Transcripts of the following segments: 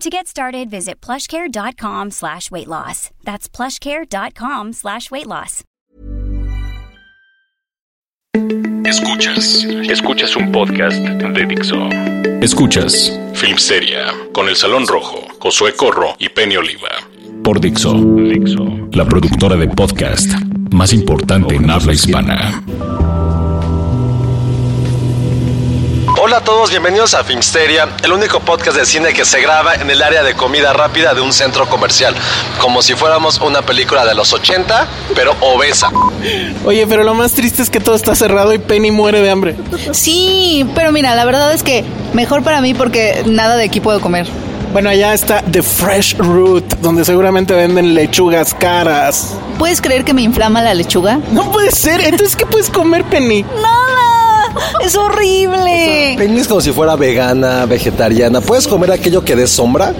To get started, visit plushcare.com slash weight loss. That's plushcare.com slash weight loss. Escuchas, escuchas un podcast de Dixo. Escuchas Filmsteria con El Salón Rojo, Josué Corro y Penny Oliva. Por Dixo, Dixo, la productora de podcast más importante en habla hispana. Hola a todos, bienvenidos a Filmsteria, el único podcast de cine que se graba en el área de comida rápida de un centro comercial, como si fuéramos una película de los 80, pero obesa. Oye, pero lo más triste es que todo está cerrado y Penny muere de hambre. Sí, pero mira, la verdad es que mejor para mí porque nada de aquí puedo comer. Bueno, allá está The Fresh Root, donde seguramente venden lechugas caras. ¿Puedes creer que me inflama la lechuga? No puede ser, entonces ¿qué puedes comer, Penny? ¡Nada! ¡Es horrible! Penny es como si fuera vegana, vegetariana. ¿Puedes comer aquello que dé sombra?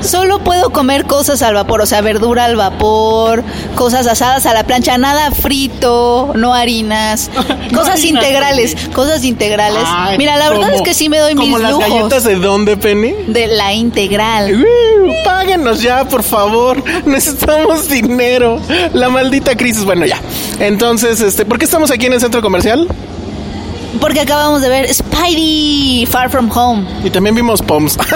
Solo puedo comer cosas al vapor, o sea, verdura al vapor, cosas asadas a la plancha, nada frito, no harinas, cosas harinas, integrales, Penny. cosas integrales. Ay, Mira, la verdad es que sí me doy mis ¿Como las lujos. galletas de dónde, Penny? De la integral. Uh, Páguenos ya, por favor. Necesitamos dinero. La maldita crisis. Bueno, ya. Entonces, este, ¿por qué estamos aquí en el centro comercial? Porque acabamos de ver Spidey Far From Home. Y también vimos Poms.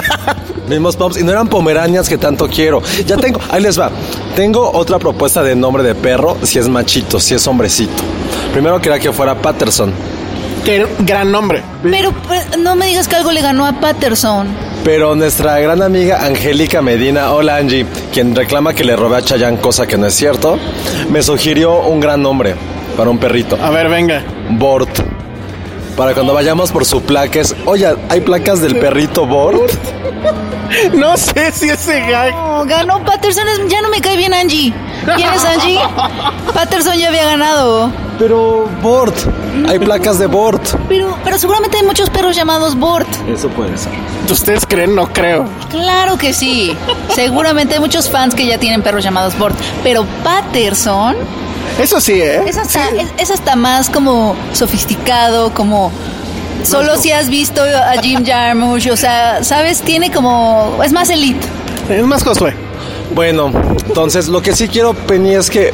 Vimos Poms y no eran pomeranias que tanto quiero. Ya tengo, ahí les va. Tengo otra propuesta de nombre de perro, si es machito, si es hombrecito. Primero quería que fuera Patterson. Qué gran nombre. Pero pues, no me digas que algo le ganó a Patterson. Pero nuestra gran amiga Angélica Medina, hola Angie, quien reclama que le robé a Chayanne, cosa que no es cierto, me sugirió un gran nombre para un perrito. A ver, venga. Bort. Para cuando vayamos por su plaques. Oye, ¿hay placas del perrito Bort? No sé si ese gag. No, ganó Patterson. es- ya no me cae bien Angie. ¿Quién es Angie? Patterson ya había ganado. Pero Bort. Hay placas de Bort. Pero, pero seguramente hay muchos perros llamados Bort. Eso puede ser. ¿Ustedes creen? No creo. Claro que sí. Seguramente hay muchos fans que ya tienen perros llamados Bort. Pero Patterson Eso sí, ¿eh? es hasta, es, es hasta más como sofisticado, como... Solo si has visto a Jim Jarmusch, o sea, ¿sabes? Tiene como... Es más elite. Es más Josué. Bueno, entonces lo que sí quiero, Penny, es que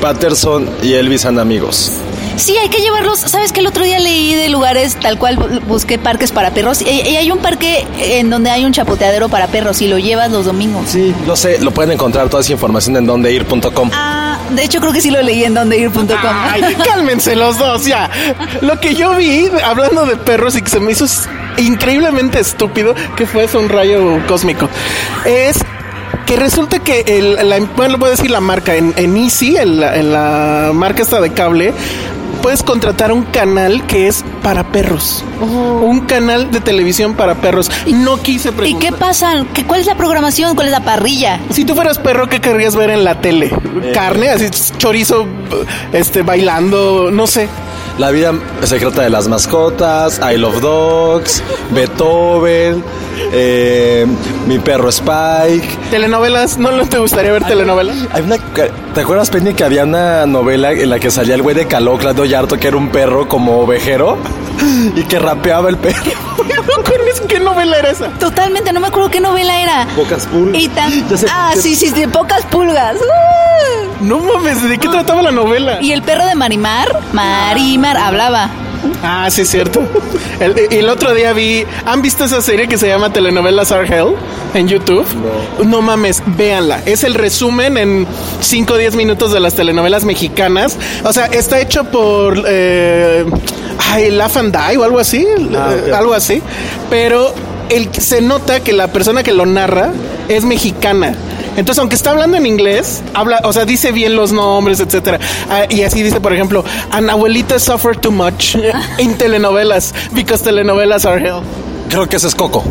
Patterson y Elvis sean amigos. Sí, hay que llevarlos. ¿Sabes que el otro día leí de lugares tal cual bu- busqué parques para perros? Y, y hay un parque en donde hay un chapoteadero para perros y lo llevas los domingos. Sí, lo sé, lo pueden encontrar toda esa información en dondeir.com. Ah, de hecho creo que sí lo leí en dondeir.com. Ay, cálmense los dos, ya. Lo que yo vi, hablando de perros y que se me hizo increíblemente estúpido, que fue eso, un rayo cósmico, es que resulta que el, la, bueno, voy a decir la marca, en, en Easy, en la, en la marca esta de cable, puedes contratar un canal que es para perros. Un canal de televisión para perros. No quise ¿Y preguntar. qué pasa? ¿Qué, ¿Cuál es la programación? ¿Cuál es la parrilla? Si tú fueras perro, ¿qué querrías ver en la tele? Carne, así chorizo, este, bailando, no sé. La vida secreta de las mascotas, I Love Dogs, Beethoven, eh, mi perro Spike. Telenovelas, ¿no te gustaría ver telenovelas? Hay una, ¿Te acuerdas, Penny, que había una novela en la que salía el güey de Caló, Claudio Yarto, que era un perro como ovejero y que rapeaba el perro? Qué novela era esa. Totalmente, no me acuerdo qué novela era. Pocas pulgas. Y tan... Ya sé- Ah, ya- sí, sí, de pocas pulgas. ¡Uh! No mames, ¿de qué trataba la novela? Y el perro de Marimar, Marimar, hablaba. Ah, sí, es cierto. El, y el otro día vi. ¿Han visto esa serie que se llama Telenovelas Are Hell en YouTube? No. mames, véanla. Es el resumen en 5 o 10 minutos de las telenovelas mexicanas. O sea, está hecho por. Eh, ay, Laugh and Die o algo así. Ah, eh, Algo así. Pero el, se nota que la persona que lo narra es mexicana. Entonces, aunque está hablando en inglés, habla, o sea, dice bien los nombres, etcétera. Ah, y así dice, por ejemplo, an abuelita suffer too much in telenovelas because telenovelas are hell. Creo que ese es Coco.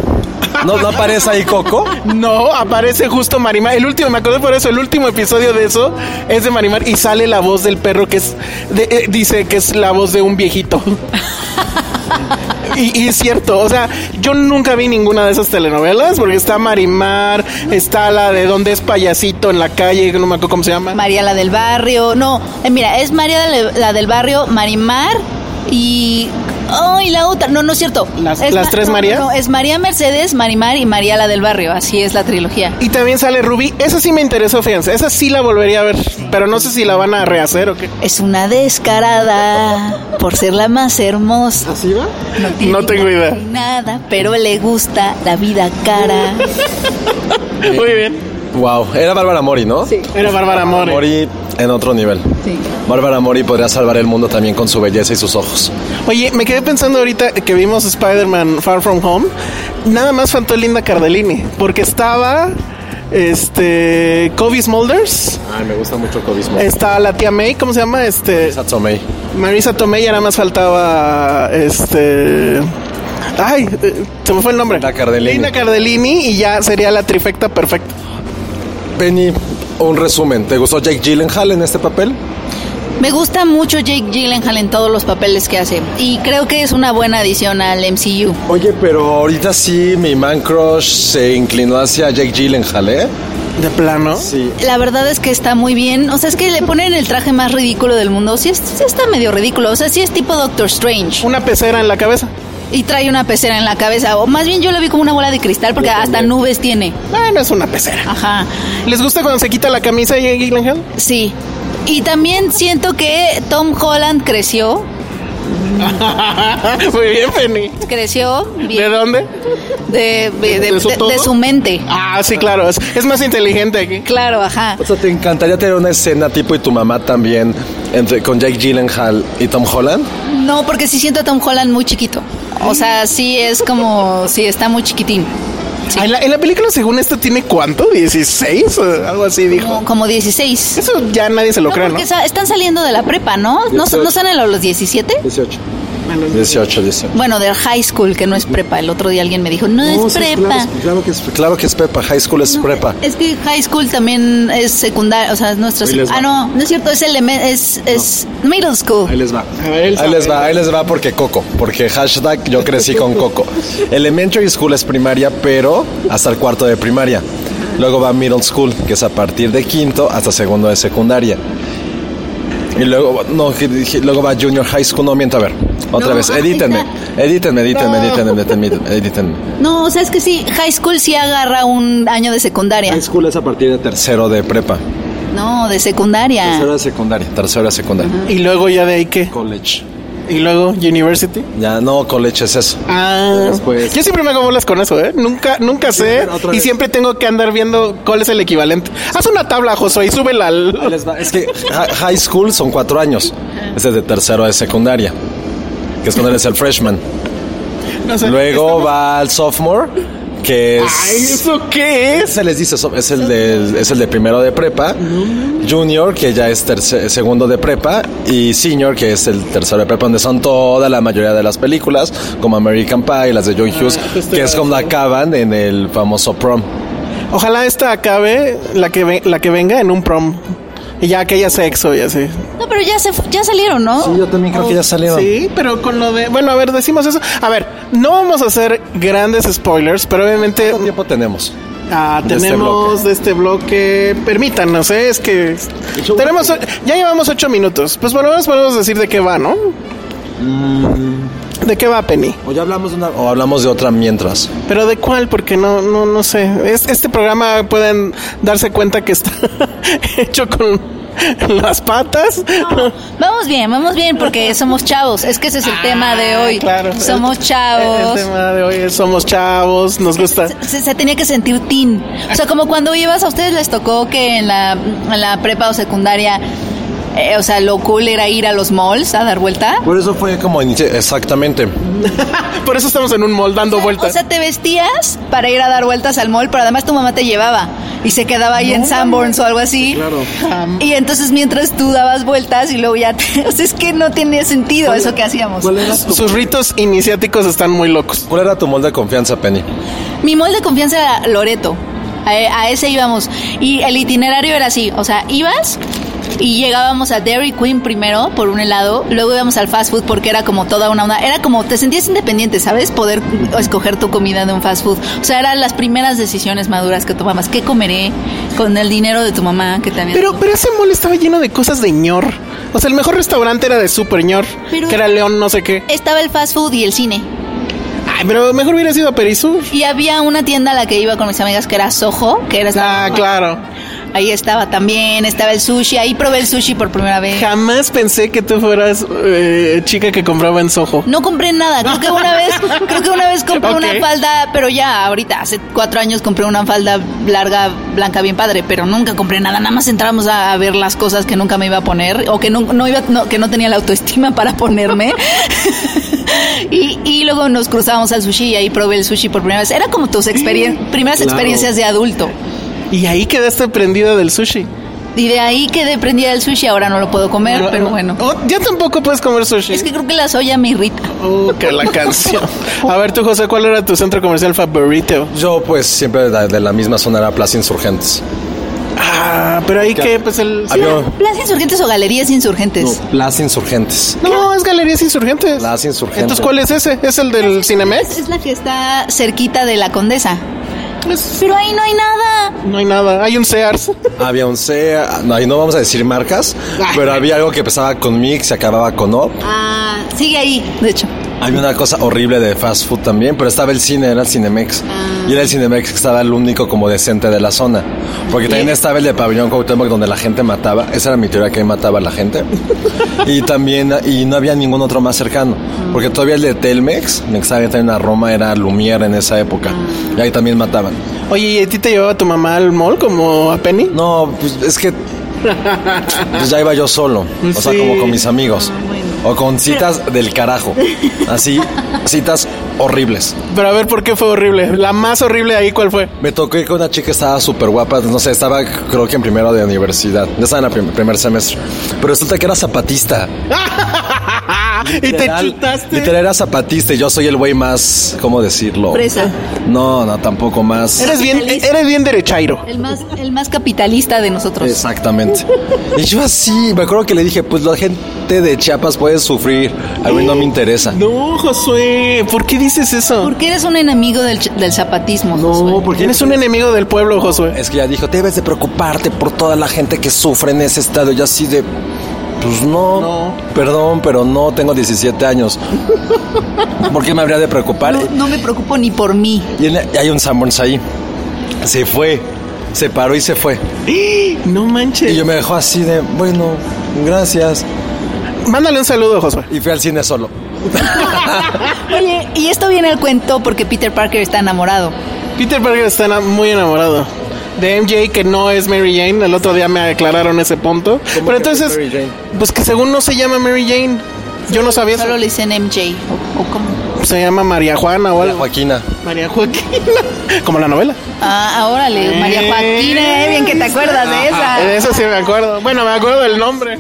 ¿No, ¿No aparece ahí Coco? No, aparece justo Marimar. El último, me acordé por eso, el último episodio de eso es de Marimar y sale la voz del perro que es, de- eh, dice que es la voz de un viejito. Y, y es cierto, o sea, yo nunca vi ninguna de esas telenovelas porque está Marimar, está la de donde es payasito en la calle, no me acuerdo cómo se llama. María la del barrio. No, eh, mira, es María la del barrio, Marimar y. ¡Ay, la otra! No, no es cierto. ¿Las- Es las Ma- tres Marías? No, es María Mercedes, Marimar y María la del barrio. Así es la trilogía. Y también sale Ruby, esa sí me interesó, fíjense, esa sí la volvería a ver, pero no sé si la van a rehacer o qué. Es una descarada por ser la más hermosa. ¿Así va? No, tiene No tengo idea. Nada, pero le gusta la vida cara. Muy bien. Wow, era Bárbara Mori, ¿no? Sí. Era Bárbara Mori. Mori en otro nivel. Sí. Bárbara Mori podría salvar el mundo también con su belleza y sus ojos. Oye, me quedé pensando ahorita que vimos Spider-Man Far From Home. Nada más faltó Linda Cardellini, porque estaba este Kobe Smulders, Ay, me gusta mucho Cobismo. está la tía May, ¿cómo se llama? Este Satsomei. Marisa Tomei, y nada más faltaba este Ay, eh, se me fue el nombre. Linda Cardellini. Linda Cardellini y ya sería la trifecta perfecta. Penny, un resumen. ¿Te gustó Jake Gyllenhaal en este papel? Me gusta mucho Jake Gyllenhaal en todos los papeles que hace. Y creo que es una buena adición al MCU. Oye, pero ahorita sí mi man crush se inclinó hacia Jake Gyllenhaal, ¿eh? De plano. Sí. La verdad es que está muy bien. O sea, es que le ponen el traje más ridículo del mundo. Sí, es- sí está medio ridículo. O sea, sí es tipo Doctor Strange. Una pecera en la cabeza. Y trae una pecera en la cabeza. O más bien yo lo vi como una bola de cristal porque hasta nubes tiene. Ah, no es una pecera. Ajá. ¿Les gusta cuando se quita la camisa y Gyllenhaal? Sí. Y también siento que Tom Holland creció. Muy bien, Penny. Creció ¿De bien. dónde? De, de- de- ¿De su de- todo? de su mente. Ah, sí, claro. Es, es más inteligente aquí. Claro, ajá. O sea, ¿te encantaría tener una escena tipo y tu mamá también entre, con Jake Gyllenhaal y Tom Holland? No, porque sí siento a Tom Holland muy chiquito. O sea, sí es como, sí está muy chiquitín. Sí. Ah, En, la, en la película, según esto, ¿tiene cuánto? ¿16? O algo así dijo. Como, como 16. Eso ya nadie se lo No, cree, ¿no? sa- están saliendo de la prepa, ¿no? ¿No, ¿No salen a los 17? 18. 18, 18. Bueno, del high school, que no es prepa. El otro día alguien me dijo, no, es prepa. Claro, que es, claro que es prepa, high school es prepa. Es que high school también es secundaria, o sea, es nuestra... Ah, no, no es cierto, es, eleme- es, es middle school. Ahí les va. Ver, Ahí les va, ahí les va porque Coco, porque hashtag yo crecí con Coco. Elementary school es primaria, pero hasta el cuarto de primaria. Luego va middle school, que es a partir de quinto hasta segundo de secundaria. Y luego, no, luego va junior high school, no miento, a ver, otra No, vez, edítenme, edítenme, edítenme, edítenme. No, o sea, es que sí, high school sí agarra un año de secundaria. High school es a partir de tercero de prepa, No, de secundaria. tercero de secundaria, tercero de secundaria. Y luego ya de ahí, ¿qué? College. Y luego, University. Ya, no, college es eso. Ah, Después- yo siempre me hago bolas con eso, ¿eh? Nunca, nunca sé. Y vez. siempre tengo que andar viendo cuál es el equivalente. Haz una tabla, Josué, y súbela al... Es que hi- high school son cuatro años. Ese es de tercero de secundaria. Que es cuando eres el freshman. No sé. Luego va al sophomore, que es. Ay, ¿eso qué es? Se les dice, es el, de, es el de primero de prepa. Junior, que ya es terce- segundo de prepa. Y senior, que es el tercero de prepa, donde son toda la mayoría de las películas, como American Pie, las de John Hughes, justo que es como acaban en el famoso prom. Ojalá esta acabe, la que, la que venga, en un prom. Y ya que haya sexo y así. No, pero ya se ya salieron, ¿no? yo también creo que ya salieron. Sí, pero con lo de... Bueno, a ver, decimos eso. A ver, no vamos a hacer grandes spoilers, pero obviamente ¿Cuánto tiempo tenemos? ah, de este tenemos de este bloque... Permítanos, ¿eh? Es que... Tenemos... Ya llevamos ocho minutos. Pues por lo menos podemos decir de qué va, ¿no? ¿De qué va, Penny? O ya hablamos de una. O hablamos de otra mientras. Pero de cuál, porque no, no, no sé. Es- este programa pueden darse cuenta que está hecho con las patas. Vamos bien, vamos bien porque somos chavos. Es que ese es el tema de hoy. Ah, Claro. Somos El, chavos. el tema de hoy es somos chavos, nos gusta. Se, se tenía que sentir teen. O sea, como cuando ibas, a ustedes les tocó que en la, en la prepa o secundaria, eh, o sea, lo cool era ir a los malls a dar vuelta. Por eso fue como exactamente. Por eso estamos en un mall dando O vueltas. sea, te vestías para ir a dar vueltas al mall, pero además tu mamá te llevaba y se quedaba ahí en Sanborns o algo así. Claro. Y entonces mientras tú dabas vueltas y luego ya, te- o sea, es que no tenía sentido eso que hacíamos. Sus ritos iniciáticos están muy locos. ¿Cuál era tu molde de confianza, Penny? Mi mall de confianza era Loreto. A, a ese íbamos. Y el itinerario era así. O sea, ibas y llegábamos a Dairy Queen primero por un helado. Luego íbamos al fast food porque era como toda una onda. Era como te sentías independiente, ¿sabes? Poder escoger tu comida de un fast food. O sea, eran las primeras decisiones maduras que tomabas. ¿Qué comeré con el dinero de tu mamá que también? Pero, pero ese mall estaba lleno de cosas de ñor. O sea, el mejor restaurante era de Super ñor, Pero- que era León no sé qué. Estaba el fast food y el cine. Ay, pero mejor hubiera sido a Perisur. Y había una tienda a la que iba con mis amigas que era Soho, que era Ah, claro. Ahí estaba también, estaba el sushi. Ahí probé el sushi por primera vez. Jamás pensé que tú fueras eh, chica que compraba en Soho. No compré nada. Creo que una vez, creo que una vez compré una falda, pero ya ahorita, hace cuatro años compré una falda larga, blanca, bien padre, pero nunca compré nada. Nada más entramos a, a ver las cosas que nunca me iba a poner o que no, no iba, no- que no tenía la autoestima para ponerme. y, y luego nos cruzamos al sushi y ahí probé el sushi por primera vez. Era como tus experien- primeras experiencias de adulto. Y ahí quedaste prendida del sushi. Y de ahí quedé prendida del sushi. Ahora no lo puedo comer, pero, bueno. Oh, ya tampoco puedes comer sushi. Es que creo que la soya me irrita. Oh, que la canción. A ver, tú, José, ¿cuál era tu centro comercial favorito? Yo, pues, siempre de, de la misma zona era Plaza Insurgentes. Ah, pero ahí que, pues el. Había- ¿Plaza Insurgentes o Galerías Insurgentes? Plaza Insurgentes. No, es Galerías Insurgentes. Plaza Insurgentes. Entonces, ¿cuál es ese? ¿Es el del Cinemex? Es la que está cerquita de la Condesa. Pero ahí no hay nada. No hay nada. Hay un Sears. Había un C, no, ahí no vamos a decir marcas, pero había algo que empezaba con Mix y acababa con OP. Ah, sigue ahí, de hecho. Había una cosa horrible de fast food también, pero estaba el cine, era el Cinemex. Y era el Cinemex que estaba el único como decente de la zona. Porque también estaba el de Pabellón Cuauhtémoc donde la gente mataba. Esa era mi teoría que ahí mataba a la gente. y también, y no había ningún otro más cercano. Porque todavía el de Telmex, el que estaba también a Roma, era Lumière en esa época. Y ahí también mataban. Oye, ¿y a ti te llevaba tu mamá al mall como a Penny? No, pues es que pues ya iba yo solo, o sea, como con mis amigos. O con citas del carajo. Así, citas horribles. Pero a ver, ¿por qué fue horrible? La más horrible ahí, ¿cuál fue? Me tocó ir con una chica que estaba súper guapa, no sé, estaba creo que en primero de universidad, ya estaba en el prim- primer semestre. Pero resulta que era zapatista. y te chutaste. Literal era zapatista y yo soy el güey más, ¿cómo decirlo? Fresa. No, no, tampoco más. Eres bien, eres bien derechairo. El más, el más capitalista de nosotros. Exactamente. Y yo así, me acuerdo que le dije, pues la gente de Chiapas puede sufrir, a mí no me interesa. No, Josué, ¿por qué dices eso? Porque eres un enemigo del, del zapatismo. Josué. porque eres un enemigo del pueblo, Josué. Es que ya dijo, debes de preocuparte por toda la gente que sufre en ese estado. Y así de, pues no, No. perdón, pero no, tengo 17 años. ¿Por qué me habría de preocupar? No, no me preocupo ni por mí. Y hay un Sanborns ahí. Se fue, se paró y se fue. No manches. Y yo me dejó así de, bueno, gracias. Mándale un saludo, Josué. Y fui al cine solo. Oye, y esto viene al cuento porque Peter Parker está enamorado. Peter Parker está muy enamorado de MJ, que no es Mary Jane. El otro día me aclararon ese punto. Pero entonces, es Mary Jane? pues que según no se llama Mary Jane. Yo no sabía eso. Solo le dicen MJ. ¿O, o cómo? Se llama María Juana o algo. Joaquina. María Joaquina. Como la novela. Ah, órale, María Joaquina, eh, bien que te acuerdas de esa. De eso sí me acuerdo. Bueno, me acuerdo del nombre.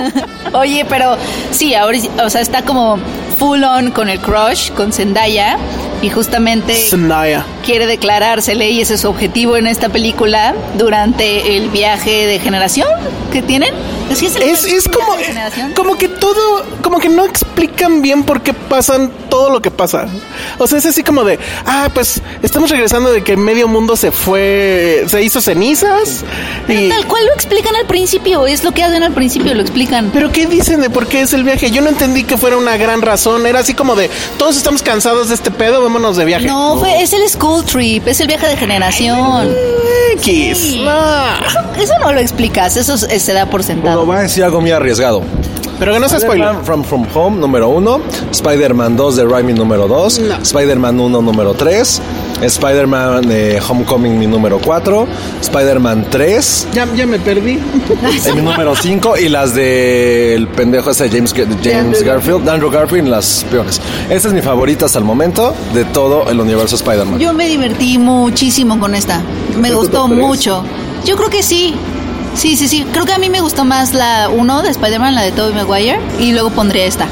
Oye, pero sí, ahora, o sea, está como full on con el crush, con Zendaya, y justamente Zendaya. Quiere declarársele, y ese es su objetivo en esta película, durante el viaje de generación que tienen. ¿Sí es, Es, es como, como que todo, como que no explican bien por qué pasan todo lo que pasa. O sea, es así como de, ah, pues estamos regresando de que medio mundo se fue, se hizo cenizas. Y, Tal cual lo explican al principio, es lo que hacen al principio, lo explican. pero ¿qué dicen de por qué es el viaje? Yo no entendí que fuera una gran razón. Era así como de, todos estamos cansados de este pedo, vámonos de viaje. No, fue, es el school trip, es el viaje de generación. X. No. Eso no lo explicas, eso se da por No, sentado. voy a decir algo muy arriesgado. Pero que no sea spoiler. Spider-Man From From Home número 1, Spider-Man 2 de Raimi número 2, No. Spider-Man 1 número 3, Spider-Man eh, Homecoming mi número 4, Spider-Man 3 Ya, ya me perdí. en mi número 5 y las del pendejo ese de James, James Garfield, Andrew Garfield, las peores. Esta es mi favorita hasta el momento de todo el universo Spider-Man. Yo me divertí muchísimo con esta. Me ¿Es tu gustó tres? mucho. Yo creo que sí. Sí, sí, sí. Creo que a mí me gustó más la 1 de Spider-Man, la de Tobey Maguire, y luego pondría esta.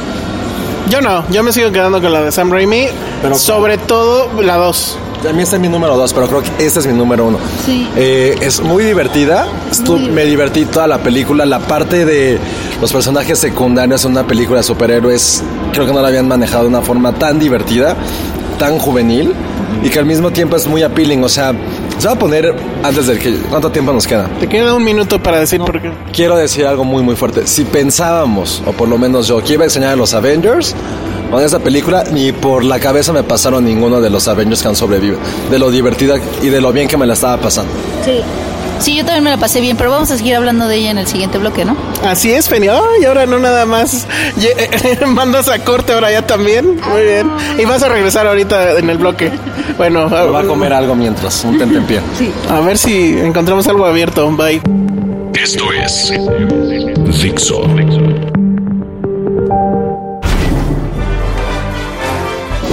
Yo no, yo me sigo quedando con la de Sam Raimi. Pero- sobre todo la 2. A mí esta es mi número 2, pero creo que esta es mi número 1. Sí. es muy divertida. Estu- Muy me divertí toda la película. La parte de los personajes secundarios en una película de superhéroes, creo que no la habían manejado de una forma tan divertida, tan juvenil, y que al mismo tiempo es muy appealing. O sea, se va a poner antes de que. ¿Cuánto tiempo nos queda? Te queda un minuto para decir por qué. Quiero decir algo muy, muy fuerte. Si pensábamos, o por lo menos yo, que iba a enseñar a los Avengers, con esta película, ni por la cabeza me pasaron ninguno de los Avengers que han sobrevivido. De lo divertida y de lo bien que me la estaba pasando. Sí. Sí, yo también me la pasé bien, pero vamos a seguir hablando de ella en el siguiente bloque, ¿no? Así es, Penny. Ay, ahora no nada más. Mandas a corte ahora ya también. Muy bien. Y vas a regresar ahorita en el bloque. Bueno, va a comer algo mientras, un tentempié. a ver si encontramos algo abierto. Bye. Esto es Dixo.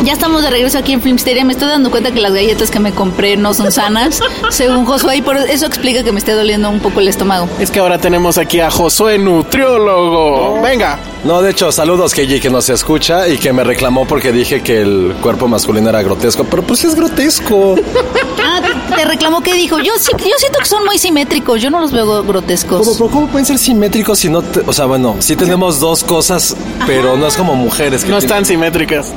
Ya estamos de regreso aquí en Filmsteria. Me estoy dando cuenta que las galletas que me compré no son sanas, según Josué, y por eso explica que me esté doliendo un poco el estómago. Es que ahora tenemos aquí a Josué Nutriólogo. Venga. No, de hecho, saludos Keiji que nos escucha y que me reclamó porque dije que el cuerpo masculino era grotesco. Pero pues sí es grotesco. Ah, te, reclamó que dijo. Yo, sí- yo siento que son muy simétricos. Yo no los veo grotescos. ¿Cómo, pero cómo pueden ser simétricos si no te- O sea, bueno, sí tenemos dos cosas, pero no es como mujeres que No tienen- están simétricas.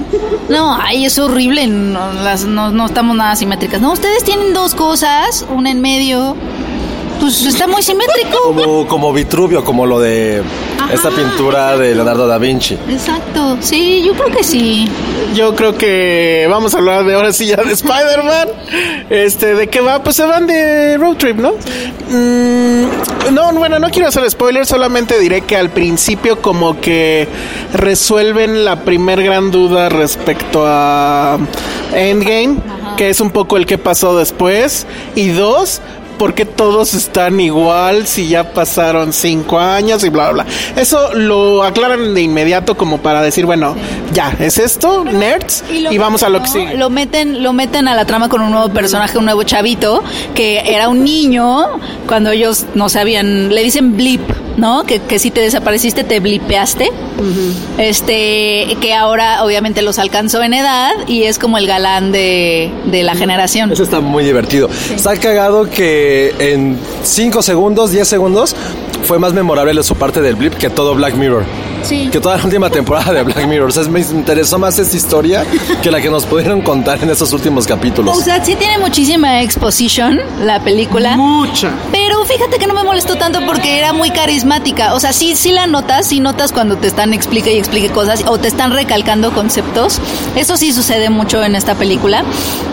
No, ay, es horrible. No, las- no, no estamos nada simétricas. No, ustedes tienen dos cosas, una en medio. Pues está muy simétrico. Como, como Vitruvio, como lo de esta pintura de Leonardo da Vinci. Exacto. Sí, yo creo que sí. Yo creo que vamos a hablar de ahora sí ya de Spider-Man. Este, ¿de qué va? Pues se van de road trip, ¿no? Mm, no, bueno, no quiero hacer spoilers, solamente diré que al principio como que resuelven la primer gran duda respecto a Endgame, que es un poco el que pasó después. Y dos, ¿por qué todos están igual si ya pasaron cinco años y bla, bla, bla? Eso lo aclaran de inmediato como para decir, bueno, ya, es esto, nerds, y, vamos a lo que ¿no? sigue. Lo meten, lo meten a la trama con un nuevo personaje, un nuevo chavito, que era un niño cuando ellos no sabían, le dicen blip, ¿no? Que, que si te desapareciste te blipeaste. Este, que ahora obviamente los alcanzó en edad y es como el galán de, de la generación. Eso está muy divertido. Está cagado que en 5 segundos, 10 segundos, fue más memorable su parte del blip que todo Black Mirror. Sí. Que toda la última temporada de Black Mirror. O sea, me interesó más esta historia que la que nos pudieron contar en estos últimos capítulos. O sea, sí tiene muchísima exposition la película. Mucha. Pero fíjate que no me molestó tanto porque era muy carismática. O sea, sí, sí la notas, sí notas cuando te están explique y explique cosas o te están recalcando conceptos. Eso sí sucede mucho en esta película.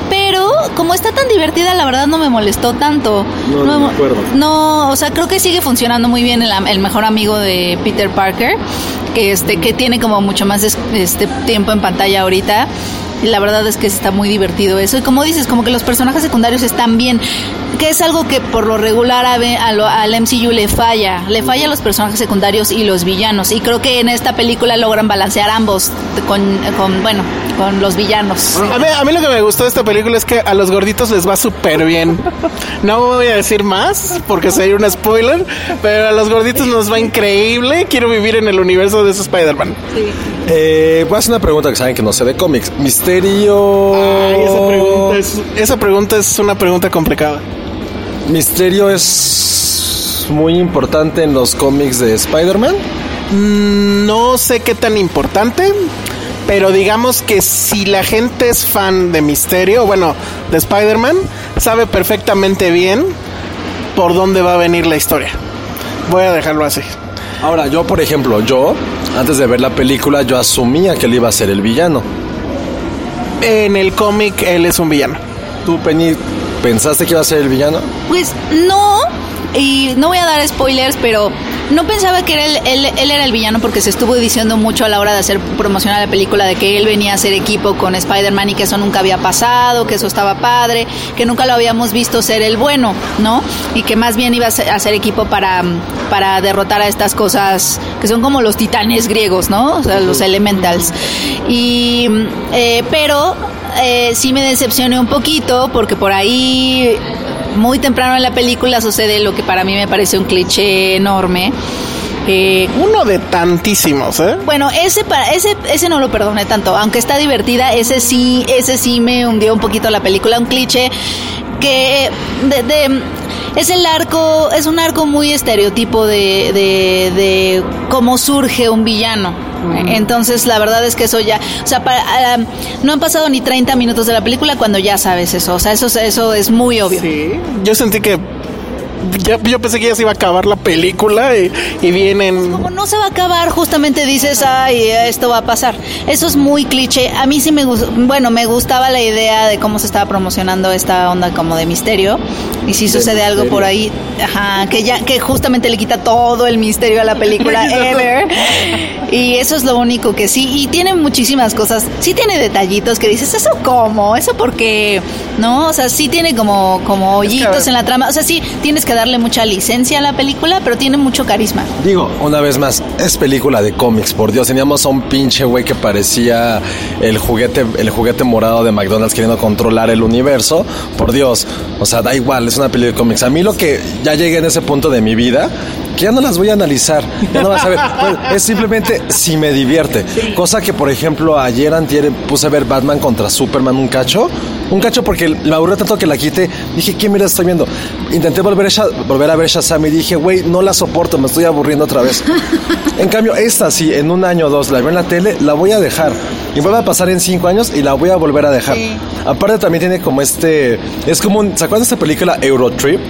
Pero como está tan divertida, la verdad no me molestó tanto. No, no me me- acuerdo. No, o sea, creo que sigue funcionando muy bien el, el mejor amigo de Peter Parker, que este, que tiene como mucho más es- este tiempo en pantalla ahorita. Y la verdad es que está muy divertido eso. Y como dices, como que los personajes secundarios están bien. Que es algo que por lo regular a, a lo- al MCU le falla. Le falla a los personajes secundarios y los villanos. Y creo que en esta película logran balancear ambos con, con bueno, con los villanos. A mí, a mí lo que me gustó de esta película es que a los gorditos les va súper bien. No voy a decir más porque sería un spoiler, pero a los gorditos nos va increíble. Quiero vivir en el universo de ese Spider-Man. Eh, voy a hacer una pregunta que saben que no sé de cómics. Misterio. Ay, esa pregunta, es, esa pregunta es una pregunta complicada. Misterio es muy importante en los cómics de Spider-Man. Mm, No sé qué tan importante, pero digamos que si la gente es fan de Misterio, bueno, de Spider-Man, sabe perfectamente bien por dónde va a venir la historia. Voy a dejarlo así. Ahora, yo, por ejemplo, yo, antes de ver la película, yo asumía que él iba a ser el villano. En el cómic él es un villano. ¿Tú, Penny, pensaste que iba a ser el villano? Pues no, y no voy a dar spoilers, pero no pensaba que era él, él, él, era el villano porque se estuvo diciendo mucho a la hora de hacer promocionar la película de que él venía a hacer equipo con Spider-Man y que eso nunca había pasado, que eso estaba padre, que nunca lo habíamos visto ser el bueno, ¿no? Y que más bien iba a hacer equipo para, para derrotar a estas cosas que son como los titanes griegos, ¿no? O sea, los elementals. Y, eh, pero eh, sí me decepcioné un poquito porque por ahí muy temprano en la película sucede lo que para mí me parece un cliché enorme. Eh, Uno de tantísimos, ¿eh? Bueno, ese, para, ese, ese no lo perdoné tanto, aunque está divertida, ese sí, ese sí me hundió un poquito la película, un cliché que de, de es el arco, es un arco muy estereotipo de, de, de cómo surge un villano. Entonces, la verdad es que eso ya, o sea, para, uh, no han pasado ni 30 minutos de la película cuando ya sabes eso. O sea, eso, eso es muy obvio. Sí, yo sentí que ya, yo pensé que ya se iba a acabar la película y, y, vienen. Como no se va a acabar, justamente dices, ay, esto va a pasar. Eso es muy cliché. A mí sí me gustó, bueno, me gustaba la idea de cómo se estaba promocionando esta onda como de misterio. Y si sucede misterio. algo por ahí, ajá, que ya, que justamente le quita todo el misterio a la película ever. Y eso es lo único que sí. Y tiene muchísimas cosas. Sí tiene detallitos que dices, ¿eso cómo? ¿Eso porque ¿No? O sea, sí tiene como, como hoyitos es que, en la trama. O sea, sí tienes que darle mucha licencia a la película, pero tiene mucho carisma. Digo, una vez más, es película de cómics, por Dios. Teníamos a un pinche güey que parecía el juguete, el juguete morado de McDonald's queriendo controlar el universo. Por Dios. O sea, da igual, es una película de cómics. A mí lo que ya llegué en ese punto de mi vida que ya no las voy a analizar, ya no vas a ver. es simplemente si me divierte. Cosa que, por ejemplo, ayer antier puse a ver Batman contra Superman un cacho. Un cacho porque me aburrió tanto que la quité. Dije, ¿qué mira estoy viendo? Intenté volver a, volver a ver Shazam y dije, güey, no la soporto, me estoy aburriendo otra vez. en cambio, esta, si en un año o dos la veo en la tele, la voy a dejar. Y vuelve a pasar en cinco años y la voy a volver a dejar. Sí. Aparte también tiene como este... Es como un... ¿Se acuerdan de esta película Eurotrip?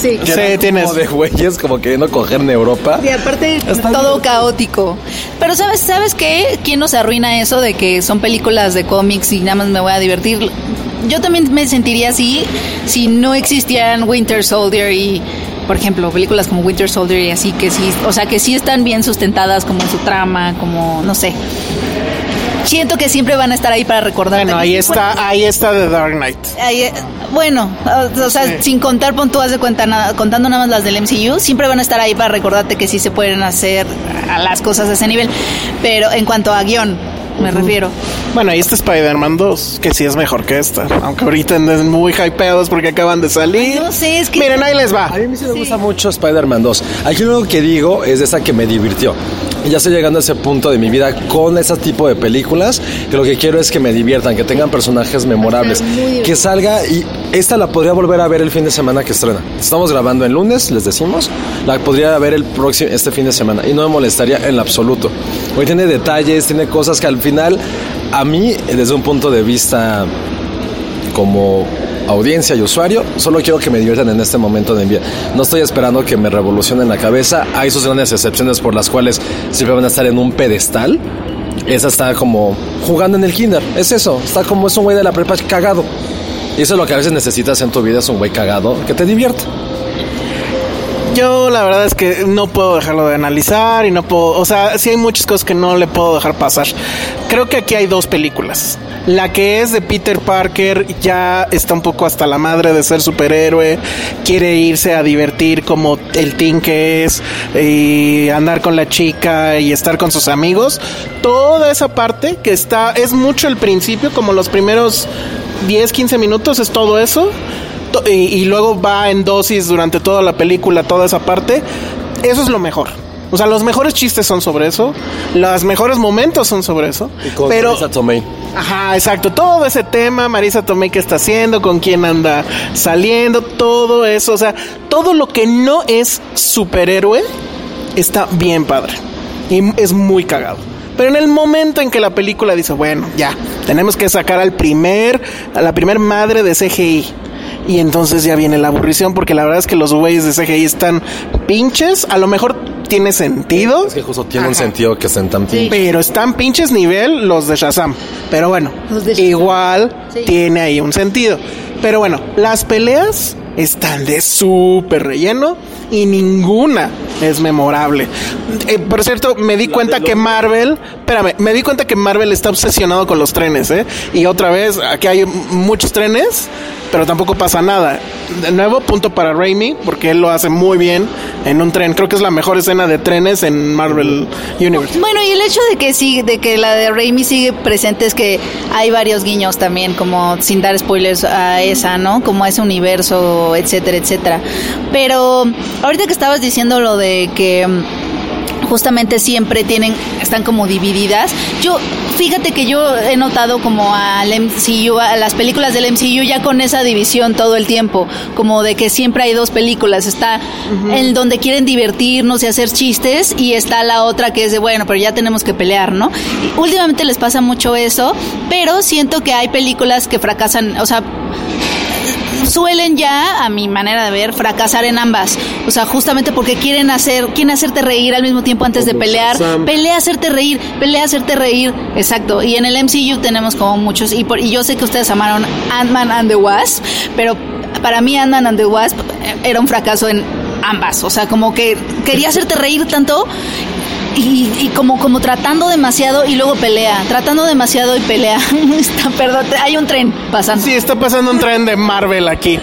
Sí, que sí tienes. Como de güeyes, como queriendo coger en Europa. Y aparte, Está todo bien. caótico. Pero ¿sabes, ¿sabes qué? ¿Quién nos arruina eso de que son películas de cómics y nada más me voy a divertir? Yo también me sentiría así si no existieran Winter Soldier y por ejemplo, películas como Winter Soldier y así que sí, o sea, que sí están bien sustentadas como en su trama, como no sé. Siento que siempre van a estar ahí para recordar. Bueno, ahí está, ahí está The Dark Knight. Ahí, bueno, o sea, sí. sin contar de cuenta, nada, contando nada más las del MCU, siempre van a estar ahí para recordarte que sí se pueden hacer las cosas a ese nivel. Pero en cuanto a guion, me uh -huh. refiero. Bueno, y este Spider-Man 2, que sí es mejor que esta. Aunque ahorita anden muy hypeados porque acaban de salir. Ay, no sé, es que. Miren, ahí les va. A mí sí me gusta mucho Spider-Man 2. Aquí lo único que digo es de esa que me divirtió. Ya estoy llegando a ese punto de mi vida con ese tipo de películas que lo que quiero es que me diviertan, que tengan personajes memorables, que salga y esta la podría volver a ver el fin de semana que estrena. Estamos grabando el lunes, les decimos, la podría ver el próximo este fin de semana y no me molestaría en lo absoluto. Hoy tiene detalles, tiene cosas que al final a mí desde un punto de vista como audiencia y usuario, solo quiero que me diviertan en este momento de vida. No estoy esperando que me revolucionen la cabeza. Hay sus grandes excepciones por las cuales siempre van a estar en un pedestal. Esa está como jugando en el kinder. Es eso. Está como es un güey de la prepa cagado. Y eso es lo que a veces necesitas en tu vida, es un güey cagado que te divierta. Yo la verdad es que no puedo dejarlo de analizar y no puedo, o sea, sí hay muchas cosas que no le puedo dejar pasar. Creo que aquí hay dos películas. La que es de Peter Parker ya está un poco hasta la madre de ser superhéroe, quiere irse a divertir como el teen que es y andar con la chica y estar con sus amigos. Toda esa parte que está es mucho el principio, como los primeros 10, 15 minutos es todo eso y, y, luego va en dosis durante toda la película, toda esa parte, eso es lo mejor. O sea, los mejores chistes son sobre eso, los mejores momentos son sobre eso. Y con pero, Marisa Tomei. Ajá, exacto. Todo ese tema, Marisa Tomei, qué está haciendo, con quién anda saliendo, todo eso. O sea, todo lo que no es superhéroe está bien padre. Y es muy cagado. Pero en el momento en que la película dice, bueno, ya, tenemos que sacar al primer, a la primer madre de CGI y entonces ya viene la aburrición porque la verdad es que los güeyes de CGI están pinches, a lo mejor tiene sentido. Es que justo tiene Ajá. un sentido que estén tan pinches. Pero están pinches nivel los de Shazam. Pero bueno, igual sí. tiene ahí un sentido. Pero bueno, las peleas están de súper relleno y ninguna es memorable. Eh, por cierto, me di cuenta que Marvel, espérame, me di cuenta que Marvel está obsesionado con los trenes, ¿eh? Y otra vez, aquí hay muchos trenes, pero tampoco pasa nada. De nuevo, punto para Raimi, porque él lo hace muy bien en un tren. Creo que es la mejor escena de trenes en Marvel Universe. Bueno, y el hecho de que sí, de que la de Raimi sigue presente es que hay varios guiños también, como sin dar spoilers a esa, ¿no? Como a ese universo, etcétera, etcétera. Pero ahorita que estabas diciendo lo de que mm, justamente siempre tienen, están como divididas. Yo, fíjate que yo he notado como al MCU, a las películas del MCU ya con esa división todo el tiempo, como de que siempre hay dos películas, está en donde quieren divertirnos y hacer chistes y está la otra que es de, bueno, pero ya tenemos que pelear, ¿no? Y últimamente les pasa mucho eso, pero siento que hay películas que fracasan, o sea, suelen ya, a mi manera de ver, fracasar en ambas. O sea, justamente porque quieren hacer, quieren hacerte reír al mismo tiempo antes de pelear. Pelea hacerte reír, pelea hacerte reír. Exacto. Y en el MCU tenemos como muchos. Y, por, y yo sé que ustedes amaron Ant-Man and the Wasp, pero para mí Ant-Man and the Wasp era un fracaso en ambas. O sea, como que quería hacerte reír tanto y, y, como, como tratando demasiado y luego pelea, tratando demasiado y pelea. está, perdón, hay un tren pasando. Sí, está pasando un tren de Marvel aquí.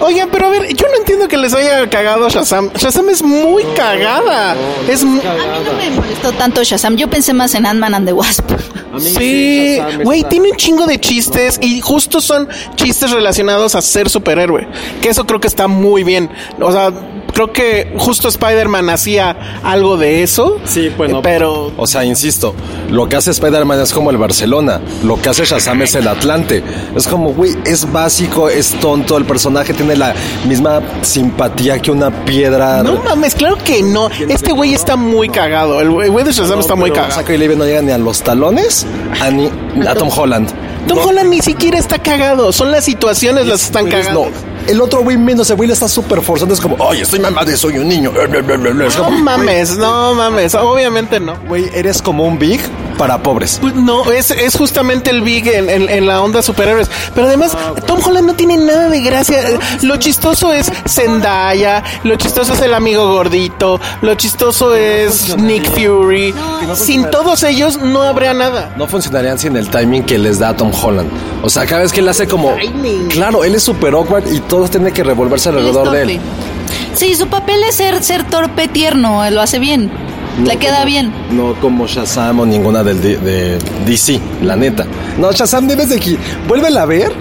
Oigan, pero a ver, yo no entiendo que les haya cagado Shazam. Shazam es muy cagada. es A mí no me molestó tanto Shazam. Yo pensé más en Ant-Man and the Wasp. Sí, güey, tiene un chingo de chistes y justo son chistes relacionados a ser superhéroe. Que eso creo que está muy bien. O sea, creo que justo Spider-Man hacía algo de eso. Sí, bueno. Pero. O sea, insisto, lo que hace Spider-Man es como el Barcelona. Lo que hace Shazam es el Atlante. Es como, güey, es básico, es tonto. El personaje tiene la misma simpatía que una piedra. No mames, claro que no. Este güey está muy cagado. El güey de Shazam está muy cagado. Saco y Levy no llega ni a los talones a, ni, a Tom Holland. Tom Holland ni siquiera está cagado. Son las situaciones las están Pero es- cagando. No, el otro güey menos, el güey le está súper forzando. Es como, oye, estoy mamado, soy un niño. Es No como, mames, no mames. Obviamente no. güey, eres como un big para pobres. Pues no, es, es justamente el Big en, en- en la onda superhéroes. Pero además, Tom Holland no tiene nada de gracia. Lo chistoso es Zendaya, lo chistoso es el amigo gordito, lo chistoso es Nick Fury. Sin todos ellos no habría nada. No funcionarían sin el timing que les da Tom Holland. O sea, cada vez que él hace como. Timing. Claro, él es súper awkward y todos tienen que revolverse alrededor de él. Sí, su papel es ser, ser torpe tierno, él lo hace bien. Le No queda como- bien. No como Shazam o ninguna del de, de DC, la neta. No, Shazam debes de aquí. Vuélvela a ver.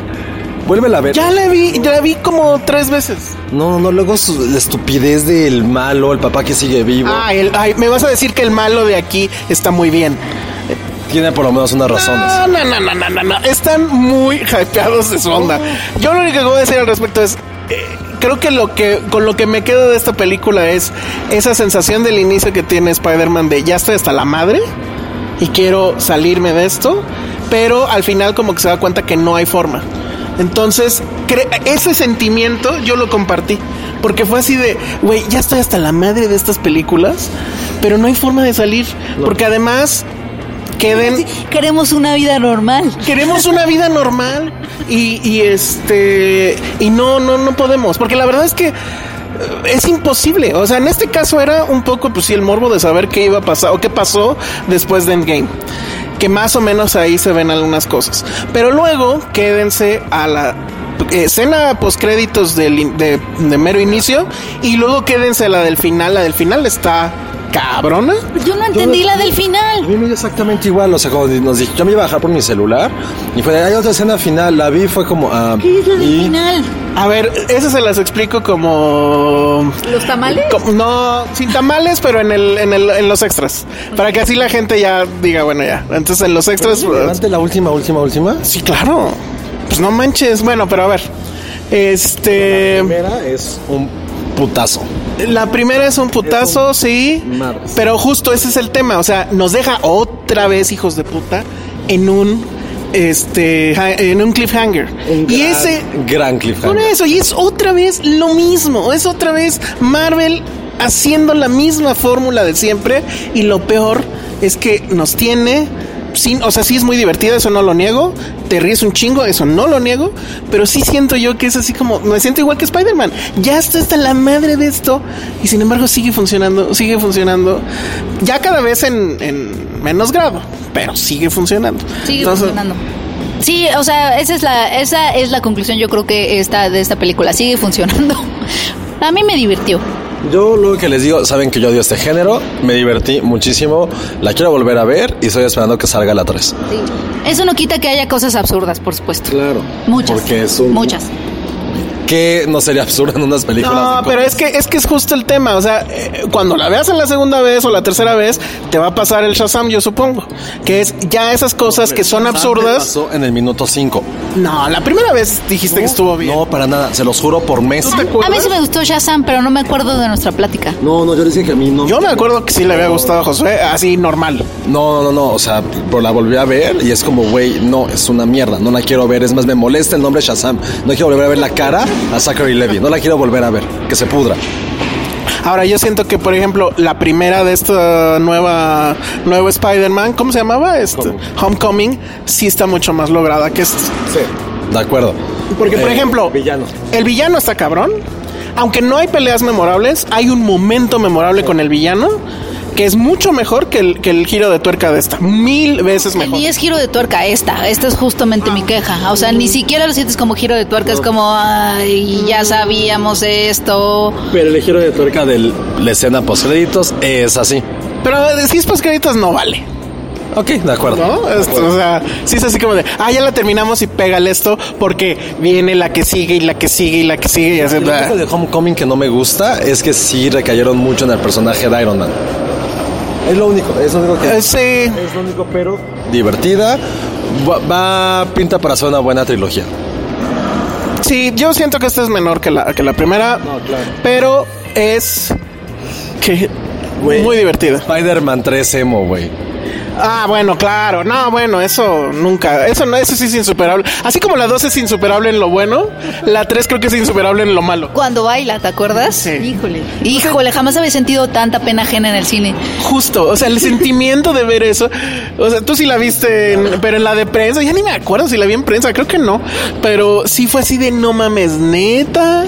Vuélvela a ver. Ya la vi, ya la vi como tres veces. No, no, no, luego su- la estupidez del malo, el papá que sigue vivo. Ah, el- ay, me vas a decir que el malo de aquí está muy bien. Tiene por lo menos unas razones. No, no, no, no, no, no. Están muy hypeados de su onda. Yo lo único que voy a decir al respecto es. eh, creo que lo que con lo que me quedo de esta película es esa sensación del inicio que tiene Spider-Man de ya estoy hasta la madre y quiero salirme de esto, pero al final como que se da cuenta que no hay forma. Entonces, ese sentimiento yo lo compartí. Porque fue así de, güey, ya estoy hasta la madre de estas películas, pero no hay forma de salir. Porque además, queden Queremos una vida normal. queremos una vida normal y, y este y no no no podemos porque la verdad es que eh, es imposible. O sea en este caso era un poco pues sí el morbo de saber qué iba a pasar o qué pasó después de Endgame que más o menos ahí se ven algunas cosas. Pero luego quédense a la eh, escena post créditos del de mero inicio y luego quédense a la del final. La del final está cabrona Yo no entendí la del A final. mí me dio exactamente igual, o sea, cuando nos dije, yo me iba a bajar por mi celular y fue, hay otra escena final, la vi, fue como, ah, ¿Qué es la del y- final? a ver eso se las explico como ¿Los tamales? No, sin tamales, pero en el, en el, en los extras. Para que así la gente ya diga, bueno, ya. Entonces en los extras. pues, Levante la última, última, última. Sí, claro. Pues no manches. Bueno, pero a ver. Este. primera es un putazo. La primera es un putazo, sí. madres. Pero justo ese es el tema. O sea, nos deja otra vez, hijos de puta, en un. Este. En un cliffhanger. y Gran- ese. Gran Por cliffhanger. eso, y es otra vez lo mismo. Es otra vez Marvel haciendo la misma fórmula de siempre. Y lo peor es que nos tiene sí, o sea, sí es muy divertida, eso no lo niego. Te ríes un chingo, eso no lo niego. Pero sí siento yo que es así como, me siento igual que Spider-Man. Ya estoy hasta la madre de esto. Y sin embargo sigue funcionando, sigue funcionando. Ya cada vez en, en menos grado, pero sigue funcionando. Sigue Entonces, funcionando. Sí, o sea, esa es la, esa es la conclusión yo creo que esta de esta película. Sigue funcionando. A mí me divirtió. Yo lo que les digo, saben que yo odio este género, me divertí muchísimo, la quiero volver a ver y estoy esperando que salga la 3. Eso no quita que haya cosas absurdas, por supuesto. Claro. Muchas. Porque es un- Muchas. Que no sería absurdo en unas películas. No, pero es que es que es justo el tema, o sea, eh, cuando la veas en la segunda vez o la tercera vez, te va a pasar el Shazam, yo supongo, que es ya esas cosas que son absurdas. Pasó en el minuto 5. No, la primera vez dijiste que estuvo bien. No, para nada, se los juro por mes. A mí sí me gustó Shazam, pero no me acuerdo de nuestra plática. No, no, yo les dije que a mí no. Yo me acuerdo que sí le había gustado a Josué, así normal. No, no, no, no, o sea, pero la volví a ver y es como, güey, no, es una mierda, no la quiero ver. Es más, me molesta el nombre Shazam. No quiero volver a ver la cara a Zachary Levy, no la quiero volver a ver, que se pudra. Ahora yo siento que, por ejemplo, la primera de esta nueva nuevo Spider-Man, ¿cómo se llamaba? Este, Homecoming, sí está mucho más lograda que esta. Sí, de acuerdo. Porque, por Eh, ejemplo, Villano. el villano está cabrón. Aunque no hay peleas memorables, hay un momento memorable con el villano que es mucho mejor que el, que el giro de tuerca de esta. Mil veces mejor. Ni es giro de tuerca esta, esta es justamente mi queja. O sea, ni siquiera lo sientes como giro de tuerca, es como, ay, ya sabíamos esto. Pero el giro de tuerca de la escena post créditos es así. Pero si es créditos no vale. Ok, de acuerdo. ¿No? Esto, o sea, sí es así como de, ah, ya la terminamos y pégale esto porque viene la que sigue y la que sigue y la que sigue y así. Lo único de Homecoming que no me gusta es que sí recayeron mucho en el personaje de Iron Man. Es lo único, es lo único que... Eh, sí. Es lo único, pero... Divertida. Va, va- pinta para hacer una buena trilogía. Sí, yo siento que esta es menor que la, que la primera, pero es que muy divertida. Spider-Man 3 emo, güey. Ah, bueno, claro. No, bueno, eso nunca. Eso no, eso sí es insuperable. Así como la 2 es insuperable en lo bueno, la 3 creo que es insuperable en lo malo. Cuando baila, ¿te acuerdas? Sí. Híjole. Híjole, jamás había sentido tanta pena ajena en el cine. Justo, o sea, el sentimiento de ver eso. O sea, tú sí la viste, en- pero en la de prensa, ya ni me acuerdo si la vi en prensa, creo que no. Pero sí fue así de no mames, neta.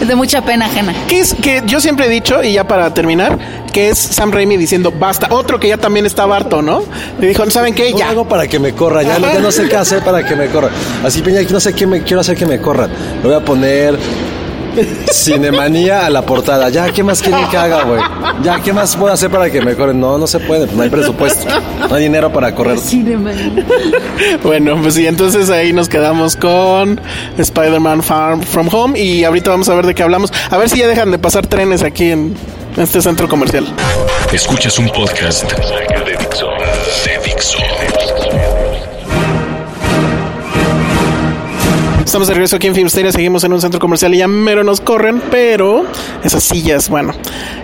Es de mucha pena ajena. Que es que yo siempre he dicho, y ya para terminar, que es Sam Raimi diciendo basta. Otro que ya también estaba harto, ¿no? Le dijo, ¿saben qué? ¿Cómo Ya. hago para que me corra? Ya, no- ya no sé qué hacer para que me corra. Así, Peña, aquí no sé qué me quiero hacer que me corran. Le voy a poner Cinemanía a la portada. Ya, ¿qué más quieren que haga, güey? Ya, ¿qué más puedo hacer para que me corren? No, no se puede. No hay presupuesto. No hay dinero para correr. Bueno, pues sí, entonces ahí nos quedamos con Spider-Man Far From Home y ahorita vamos a ver de qué hablamos. A ver si ya dejan de pasar trenes aquí en este centro comercial. Escuchas un podcast de Dixo. Estamos de regreso aquí en Filmsteria, seguimos en un centro comercial y ya mero nos corren, pero esas sillas, bueno.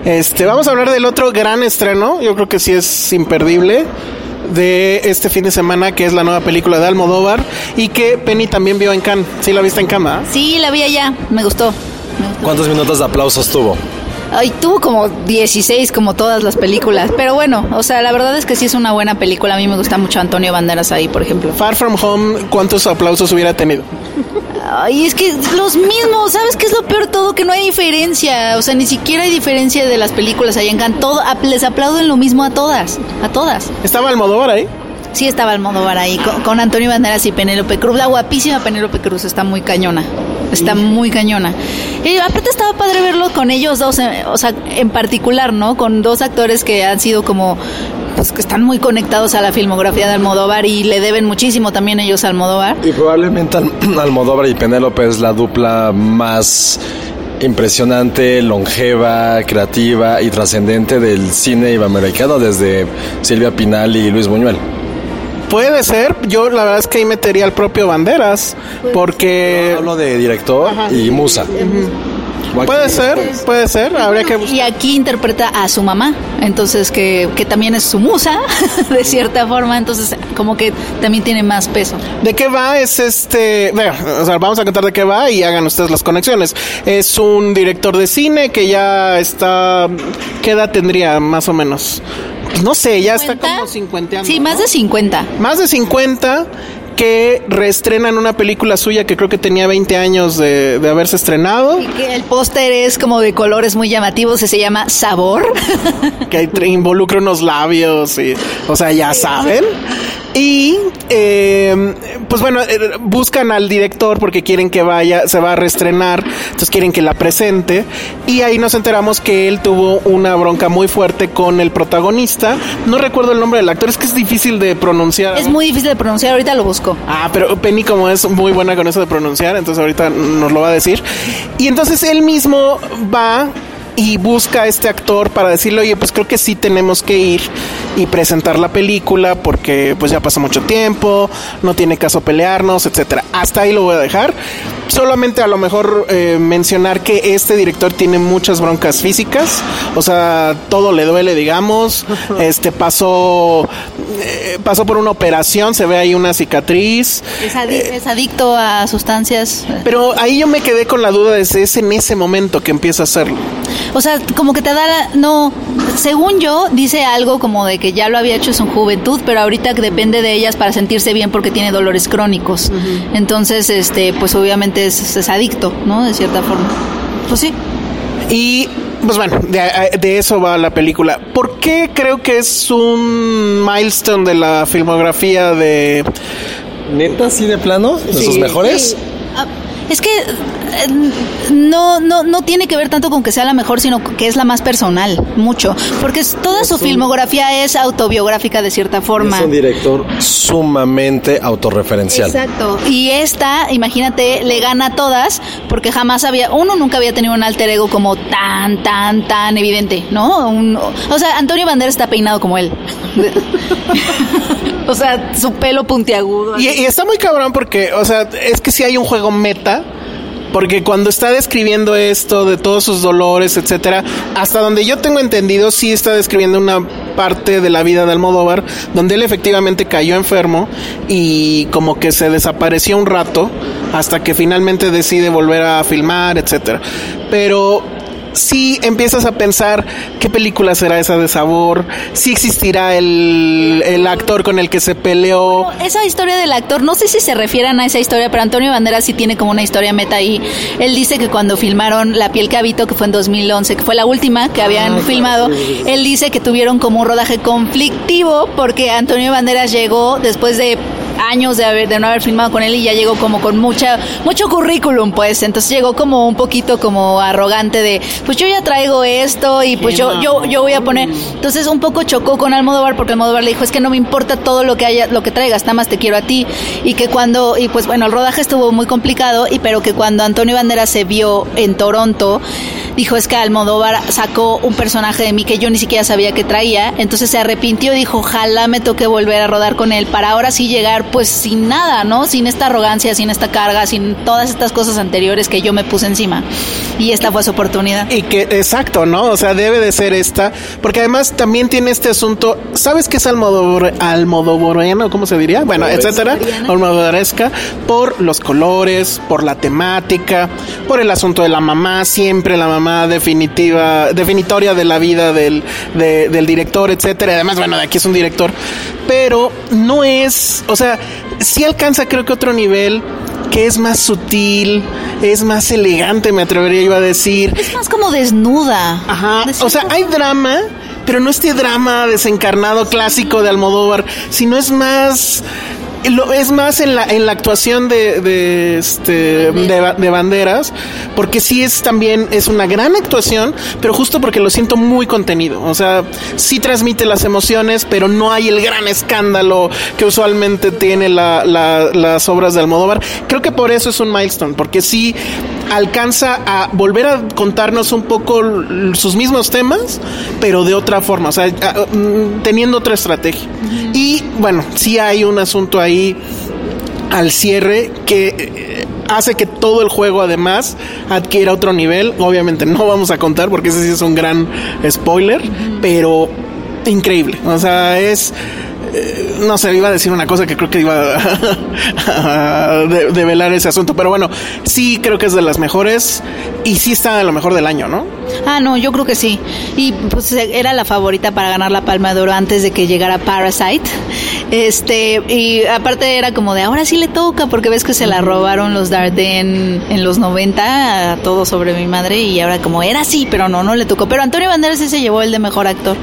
Este, vamos a hablar del otro gran estreno, yo creo que sí es imperdible de este fin de semana, que es la nueva película de Almodóvar y que Penny también vio en Cannes. ¿Sí la viste en Cannes? ah? Sí, la vi allá, me gustó. Me gustó. ¿Cuántos minutos de aplausos tuvo? Ay, tuvo como 16 como todas las películas, pero bueno, o sea, la verdad es que sí es una buena película. A mí me gusta mucho Antonio Banderas ahí, por ejemplo. Far From Home, ¿cuántos aplausos hubiera tenido? Ay, es que los mismos, ¿sabes qué es lo peor todo? Que no hay diferencia, o sea, ni siquiera hay diferencia de las películas ahí en Cannes. Todo, les aplauden lo mismo a todas, a todas. ¿Estaba Almodóvar ahí? Sí estaba Almodóvar ahí, con, con Antonio Banderas y Penélope Cruz. La guapísima Penélope Cruz está muy cañona. Está muy cañona. Y aparte estaba padre verlo con ellos dos, eh, o sea, en particular, ¿no? Con dos actores que han sido como, pues que están muy conectados a la filmografía de Almodóvar y le deben muchísimo también ellos a Almodóvar. Y probablemente Al- Almodóvar y Penélope es la dupla más impresionante, longeva, creativa y trascendente del cine iberoamericano desde Silvia Pinal y Luis Buñuel. Puede ser, yo la verdad es que ahí metería al propio Banderas, porque Hablo de director y musa. puede ser, puede ser, habría que. Y aquí interpreta a su mamá, entonces que, que también es su musa, de cierta forma, entonces como que también tiene más peso. ¿De qué va? Es este. Bueno, o sea, vamos a contar de qué va y hagan ustedes las conexiones. Es un director de cine que ya está. ¿Qué edad tendría más o menos? No sé, ya está 50. como 50 Sí, más de 50. Más de 50 que reestrenan una película suya que creo que tenía 20 años de, de haberse estrenado, Y que el póster es como de colores muy llamativos y se llama Sabor. que involucra unos labios y, o sea, ya saben. Y, eh, pues bueno, eh, buscan al director porque quieren que vaya, se va a reestrenar, entonces quieren que la presente. Y ahí nos enteramos que él tuvo una bronca muy fuerte con el protagonista. No recuerdo el nombre del actor, es que es difícil de pronunciar. es muy difícil de pronunciar, ahorita lo busco. Ah, pero Penny como es muy buena con eso de pronunciar, entonces ahorita nos lo va a decir. Y entonces él mismo va y busca a este actor para decirle, oye, pues creo que sí tenemos que ir y presentar la película porque pues ya pasó mucho tiempo, no tiene caso pelearnos, etcétera. Hasta ahí lo voy a dejar. Solamente a lo mejor eh, mencionar que este director tiene muchas broncas físicas, o sea, todo le duele, digamos. Este pasó eh, pasó por una operación, se ve ahí una cicatriz. Es, adi- es adicto a sustancias. Pero ahí yo me quedé con la duda de si es en ese momento que empieza a hacerlo. O sea, como que te da la- No, según yo, dice algo como de que ya lo había hecho en su juventud, pero ahorita que depende de ellas para sentirse bien porque tiene dolores crónicos. Entonces, este, pues obviamente es, es adicto, ¿no? De cierta forma. Pues sí. Y pues bueno, de, de eso va la película. ¿Por qué creo que es un milestone de la filmografía de... ¿Neta, así de plano? ¿De Sí. sus mejores? Ah, Es que eh, no, no, no tiene que ver tanto con que sea la mejor, sino que es la más personal, mucho. Porque es- toda su filmografía es autobiográfica de cierta forma. Es un director sumamente autorreferencial. Exacto. Y esta, imagínate, le gana a todas porque jamás había, uno nunca había tenido un alter ego como tan, tan, tan evidente, ¿no? Un- o sea, Antonio Banderas está peinado como él. o sea, su pelo puntiagudo. Y, y está muy cabrón porque, o sea, es que sí hay un juego meta. Porque cuando está describiendo esto de todos sus dolores, etcétera, hasta donde yo tengo entendido, sí está describiendo una parte de la vida de Almodóvar, donde él efectivamente cayó enfermo y como que se desapareció un rato hasta que finalmente decide volver a filmar, etcétera. Pero sí empiezas a pensar qué película será esa de sabor, si existirá el, el actor con el que se peleó. Esa historia del actor, no sé si se refieran a esa historia, pero Antonio Banderas sí tiene como una historia meta ahí. Él dice que cuando filmaron La piel que habito, que fue en 2011, que fue la última que habían filmado, él dice que tuvieron como un rodaje conflictivo porque Antonio Banderas llegó después de años de, haber, de no haber filmado con él y ya llegó como con mucha mucho currículum pues. Entonces llegó como un poquito como arrogante de pues yo ya traigo esto y pues yo yo yo voy a poner entonces un poco chocó con Almodóvar porque Almodóvar le dijo es que no me importa todo lo que haya lo que traigas nada más te quiero a ti y que cuando y pues bueno el rodaje estuvo muy complicado y pero que cuando Antonio Banderas se vio en Toronto dijo es que Almodóvar sacó un personaje de mí que yo ni siquiera sabía que traía, entonces se arrepintió y dijo, ojalá me toque volver a rodar con él para ahora sí llegar pues sin nada, ¿no? Sin esta arrogancia, sin esta carga, sin todas estas cosas anteriores que yo me puse encima. Y esta fue su oportunidad. Y que, exacto, ¿no? O sea, debe de ser esta. Porque además también tiene este asunto. ¿Sabes qué es almodóvar, almodóvariano? ¿Cómo se diría? Bueno, etcétera. Almodovaresca. Por los colores, por la temática, por el asunto de la mamá. Siempre la mamá definitiva, definitoria de la vida del, de- del director, etcétera. Además, bueno, de aquí es un director. Pero no es. O sea, sí alcanza, creo que otro nivel que es más sutil, es más elegante, me atrevería yo a decir. Es más como desnuda. Ajá. De O sea, hay drama, pero no este drama desencarnado clásico de Almodóvar, sino es más. Lo, es más en la, en la actuación de, de, este, de, de banderas, porque sí es también, es una gran actuación, pero justo porque lo siento muy contenido. O sea, sí transmite las emociones, pero no hay el gran escándalo que usualmente tiene la, la- las obras de Almodóvar. Creo que por eso es un milestone, porque sí alcanza a volver a contarnos un poco sus mismos temas, pero de otra forma, o sea, mm, teniendo otra estrategia. Y bueno, sí hay un asunto ahí al cierre que eh, hace que todo el juego además adquiera otro nivel. Obviamente no vamos a contar porque ese sí es un gran spoiler, pero increíble. O sea, es eh, no sé, iba a decir una cosa que creo que iba a, develar ese asunto, pero bueno, sí creo que es de las mejores y sí está de lo mejor del año, ¿no? Ah, no, yo creo que sí. Y pues era la favorita para ganar la Palma de Oro antes de que llegara Parasite. Este, y aparte era como de ahora sí le toca, porque ves que se la robaron los Darden en los 90, todo sobre mi madre, y ahora como era así, pero no, no le tocó. Pero Antonio Banderas sí se llevó el de mejor actor.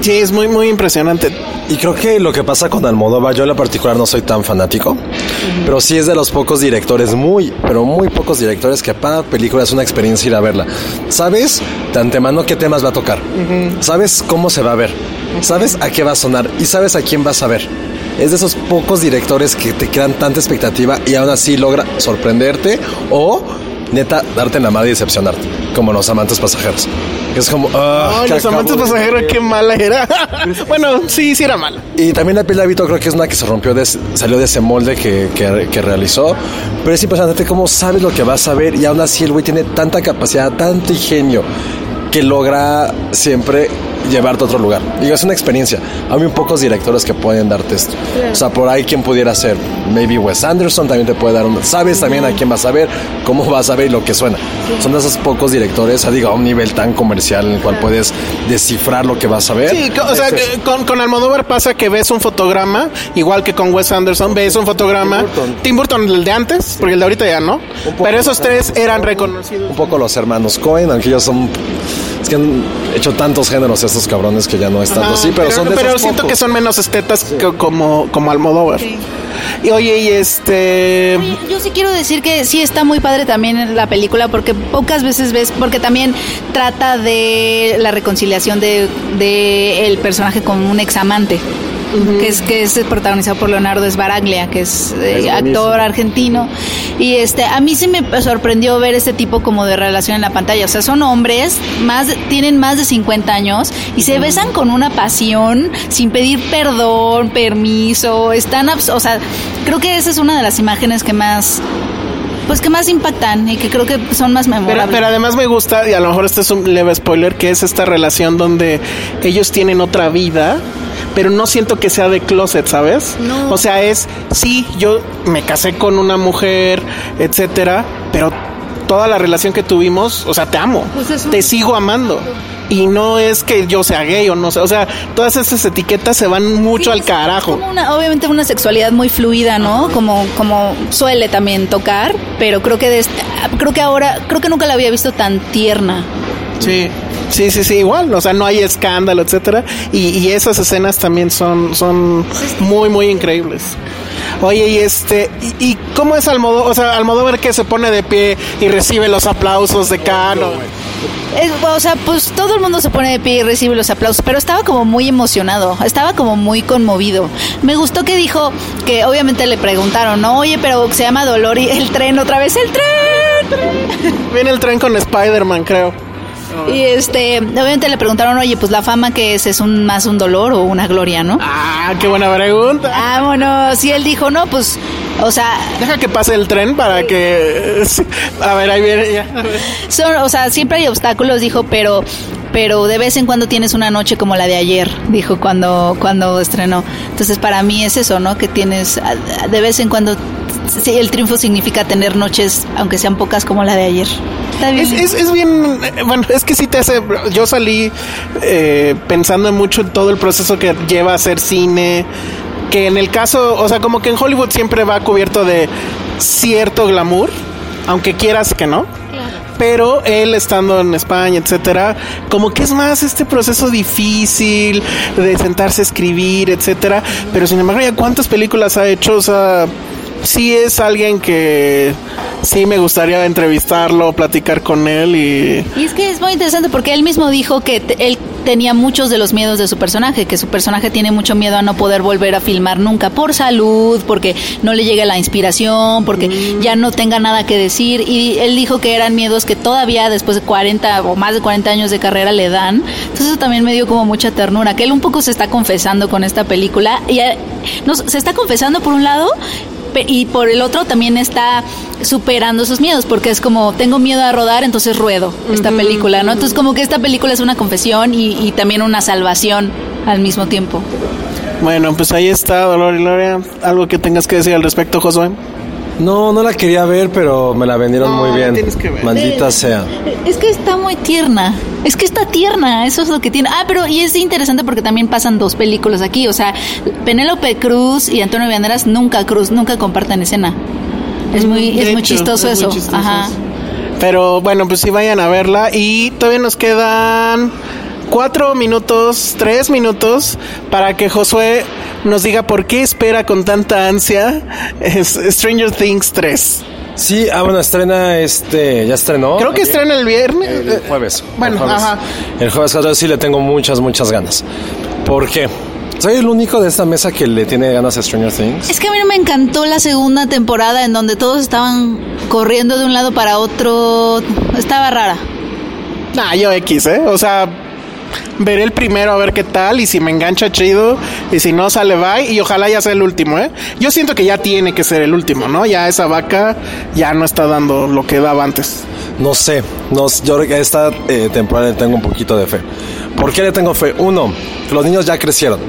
Sí, es muy, muy impresionante. Y creo que lo que pasa con Almodóvar, yo en lo particular no soy tan fanático, pero sí es de los pocos directores, muy, pero muy pocos directores que para película es una experiencia ir a verla. ¿Sabes de antemano qué temas va a tocar? ¿Sabes cómo se va a ver? ¿Sabes a qué va a sonar? ¿Y sabes a quién vas a ver? Es de esos pocos directores que te crean tanta expectativa y aún así logra sorprenderte o neta darte la madre y decepcionarte, como los amantes pasajeros. Es como, ah, los amantes pasajeros, qué mala era. bueno, sí, sí era mala. Y también la piel de creo que es una que se rompió, de, salió de ese molde que, que, que, realizó. Pero es impresionante cómo sabes lo que vas a ver y aún así el güey tiene tanta capacidad, tanto ingenio que logra siempre llevarte a otro lugar. Digo, es una experiencia. Hay muy pocos directores que pueden darte esto. O sea, por ahí quien pudiera ser, maybe Wes Anderson también te puede dar un... Sabes también a quién vas a ver, cómo vas a ver y lo que suena. Son de esos pocos directores, digo, a un nivel tan comercial en el cual puedes descifrar lo que vas a ver. Sí, o sea, con, con Almodóvar pasa que ves un fotograma, igual que con Wes Anderson, ves un fotograma. Tim Burton, el de antes, porque el de ahorita ya no. Pero esos tres eran reconocidos. Un poco los hermanos Cohen, aunque ellos son es que han hecho tantos géneros estos cabrones que ya no están así, pero, son de Pero siento que son menos estetas como, como Almodóvar. Y oye, y este. yo sí quiero decir que sí está muy padre también la película, porque pocas veces ves, porque también trata de la reconciliación de, de el personaje con un examante que es que es protagonizado por Leonardo Sbaraglia, que es, eh, actor argentino. Y este, a mí sí me sorprendió ver este tipo como de relación en la pantalla. O sea, son hombres, más, tienen más de 50 años y se besan con una pasión, sin pedir perdón, permiso. Están, o sea, creo que esa es una de las imágenes que más pues que más impactan y que creo que son más memorables. Pero, además me gusta, y a lo mejor este es un leve spoiler, que es esta relación donde ellos tienen otra vida pero no siento que sea de closet, ¿sabes? No. O sea, es, sí, yo me casé con una mujer, etcétera, pero toda la relación que tuvimos, o sea, te amo, pues te sigo amando. Y no es que yo sea gay o no sé, o sea, todas esas etiquetas se van mucho al carajo. obviamente una sexualidad muy fluida, ¿no? Como, como suele también tocar, pero creo que este, creo que ahora, creo que nunca la había visto tan tierna. Sí. Sí, sí, sí, igual, o sea, no hay escándalo, etcétera, y, esas escenas también son, son muy, muy increíbles. Oye, y este, ¿y, cómo es Almodóvar? O sea, Almodóvar que se pone de pie y recibe los aplausos de Cano. o sea, pues todo el mundo se pone de pie y recibe los aplausos, pero estaba como muy emocionado, estaba como muy conmovido. Me gustó que dijo que obviamente le preguntaron, ¿no? Oye, pero se llama Dolor y el tren, otra vez el tren. Viene el tren con Spider-Man, creo. Y este, obviamente le preguntaron, oye, pues la fama que es, es un más un dolor o una gloria, ¿no? Ah, qué buena pregunta. Ah, bueno, si él dijo, no, pues, o sea. Deja que pase el tren para que. A ver, ahí viene. Son, o sea, siempre hay obstáculos, dijo, pero pero de vez en cuando tienes una noche como la de ayer, dijo cuando, cuando estrenó. Entonces para mí es eso, ¿no? Que tienes de vez en cuando, sí, el triunfo significa tener noches, aunque sean pocas como la de ayer. Es, bien, bueno, es que sí te hace, yo salí eh, pensando mucho en todo el proceso que lleva a hacer cine, que en el caso, o sea, como que en Hollywood siempre va cubierto de cierto glamour, aunque quieras que no. Pero él estando en España, etcétera, como que es más este proceso difícil de sentarse a escribir, etcétera. Pero sin embargo, ya cuántas películas ha hecho, o sea, sí es alguien que sí me gustaría entrevistarlo, platicar con él y... Y es que es muy interesante porque él mismo dijo que él tenía muchos de los miedos de su personaje, que su personaje tiene mucho miedo a no poder volver a filmar nunca por salud, porque no le llegue la inspiración, porque mm. ya no tenga nada que decir. Y él dijo que eran miedos que todavía después de 40 o más de 40 años de carrera le dan. Entonces eso también me dio como mucha ternura, que él un poco se está confesando con esta película. Y eh, no, se está confesando por un lado y por el otro también está superando sus miedos, porque es como, tengo miedo a rodar, entonces ruedo esta película, ¿no? Entonces como que esta película es una confesión y, también una salvación al mismo tiempo. Bueno, pues ahí está, Dolor y Gloria. ¿Algo que tengas que decir al respecto, Josué? No, no la quería ver, pero me la vendieron No, muy bien. tienes que ver. Maldita sea. Es que está muy tierna. Es que está tierna, eso es lo que tiene. Ah, pero y es interesante porque también pasan dos películas aquí. O sea, Penélope Cruz y Antonio Banderas nunca Cruz, nunca comparten escena. Es muy, De es muy chistoso es muy eso. chistoso Ajá. eso. Pero bueno, pues sí vayan a verla. Y todavía nos quedan cuatro minutos, tres minutos para que Josué nos diga por qué espera con tanta ansia es Stranger Things 3. Sí, ah, bueno, estrena este. Ya estrenó. Creo que estrena el viernes. El jueves. Bueno, el jueves. ajá. El jueves 14 sí le tengo muchas, muchas ganas. ¿Por qué? Soy el único de esta mesa que le tiene ganas a Stranger Things. Es que a mí no me encantó la segunda temporada en donde todos estaban corriendo de un lado para otro. Estaba rara. Nah, yo X, ¿eh? O sea, veré el primero a ver qué tal y si me engancha chido y si no sale bye y ojalá ya sea el último, ¿eh? Yo siento que ya tiene que ser el último, ¿no? Ya esa vaca ya no está dando lo que daba antes. No sé, no, sé, yo creo que a esta eh, temporada le tengo un poquito de fe. ¿Por qué le tengo fe? Uno, que los niños ya crecieron.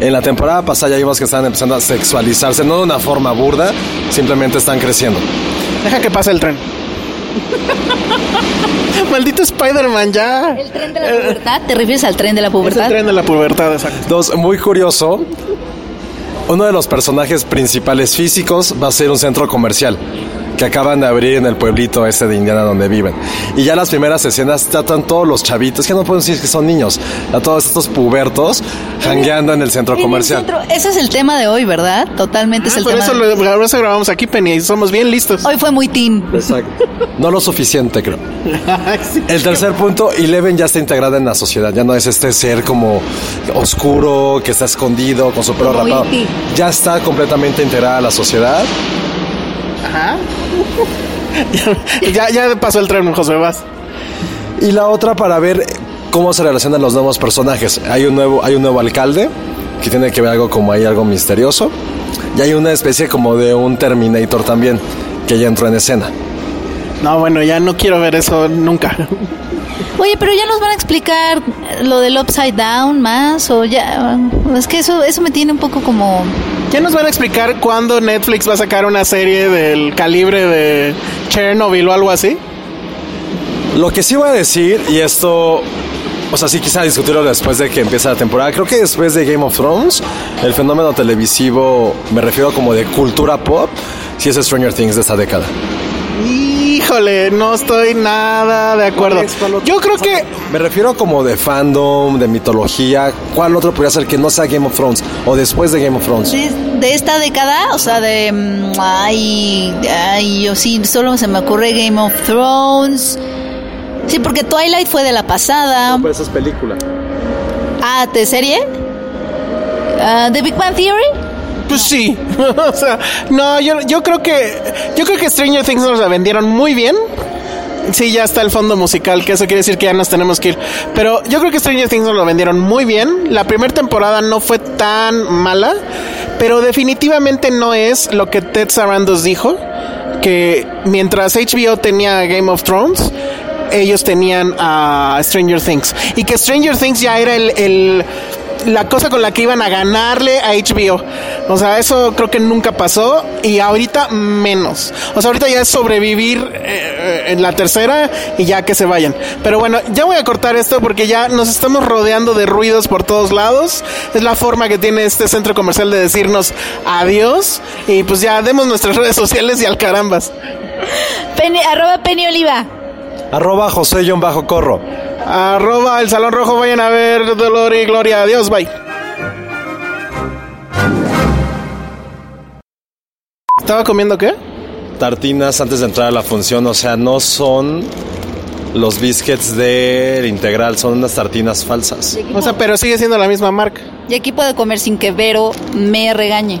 En la temporada pasada ya vimos que estaban empezando a sexualizarse, no de una forma burda, simplemente están creciendo. Deja que pase el tren. Maldito Spider-Man, ya. ¿El tren de la pubertad? ¿Te refieres al tren de la Es el pubertad? tren de la pubertad, exacto. Dos, muy curioso, uno de los personajes principales físicos va a ser un centro comercial que acaban de abrir en el pueblito este de Indiana donde viven. Y ya las primeras escenas tratan todos los chavitos, que no pueden decir que son niños, a todos estos pubertos jangueando en el centro En el comercial. centro- ese es el tema de hoy, ¿verdad? Totalmente es Ah, el por tema. eso, de- lo, por eso grabamos aquí, Penny, y somos bien listos. Hoy fue muy teen. Exacto. No lo suficiente, creo. El tercer punto, Eleven ya está integrada en la sociedad. Ya no es este ser como oscuro, que está escondido, con su pelo rapado. Ya está completamente integrada a la sociedad. ya, ya pasó el tren, José, vas. Y la otra para ver cómo se relacionan los nuevos personajes. Hay un nuevo, hay un nuevo alcalde que tiene que ver algo como ahí, algo misterioso. Y hay una especie como de un Terminator también que ya entró en escena. No, bueno, ya no quiero ver eso nunca. Oye, pero ya nos van a explicar lo del Upside Down más o ya... Es que eso, eso me tiene un poco como... Ya nos van a explicar cuándo Netflix va a sacar una serie del calibre de Chernobyl o algo así. Lo que sí voy a decir, y esto, o sea, sí quisiera discutirlo después de que empiece la temporada. Creo que después de Game of Thrones, el fenómeno televisivo, me refiero como de cultura pop, sí es Stranger Things de esta década. Híjole, no estoy nada de acuerdo. Yo creo que Me refiero como de fandom, de mitología. ¿Cuál otro podría ser que no sea Game of Thrones o después de Game of Thrones? De, de esta década, o sea, de... mm, Ay, ay, yo sí, solo se me ocurre Game of Thrones. Sí, porque Twilight fue de la pasada. Pero esa es película. Ah, ¿de serie? Ah, ¿The Big Bang Theory? Pues sí, o sea, no, yo, yo creo que yo creo que Stranger Things nos la vendieron muy bien. Sí, ya está el fondo musical, que eso quiere decir que ya nos tenemos que ir. Pero yo creo que Stranger Things nos lo vendieron muy bien. La primera temporada no fue tan mala, pero definitivamente no es lo que Ted Sarandos dijo, que mientras HBO tenía Game of Thrones, ellos tenían a Stranger Things. Y que Stranger Things ya era el, el- la cosa con la que iban a ganarle a HBO. O sea, eso creo que nunca pasó y ahorita menos. O sea, ahorita ya es sobrevivir eh, en la tercera y ya que se vayan. Pero bueno, ya voy a cortar esto porque ya nos estamos rodeando de ruidos por todos lados. Es la forma que tiene este centro comercial de decirnos adiós y pues ya demos nuestras redes sociales y al carambas. Arroba Penny Oliva. Arroba José John Bajo Corro. Arroba el Salón Rojo, vayan a ver Dolor y Gloria. Adiós, bye. ¿Estaba comiendo qué? Tartinas antes de entrar a la función, o sea, no son los biscuits del integral, son unas tartinas falsas. O sea, pero sigue siendo la misma marca. Y aquí puedo comer sin que Vero me regañe.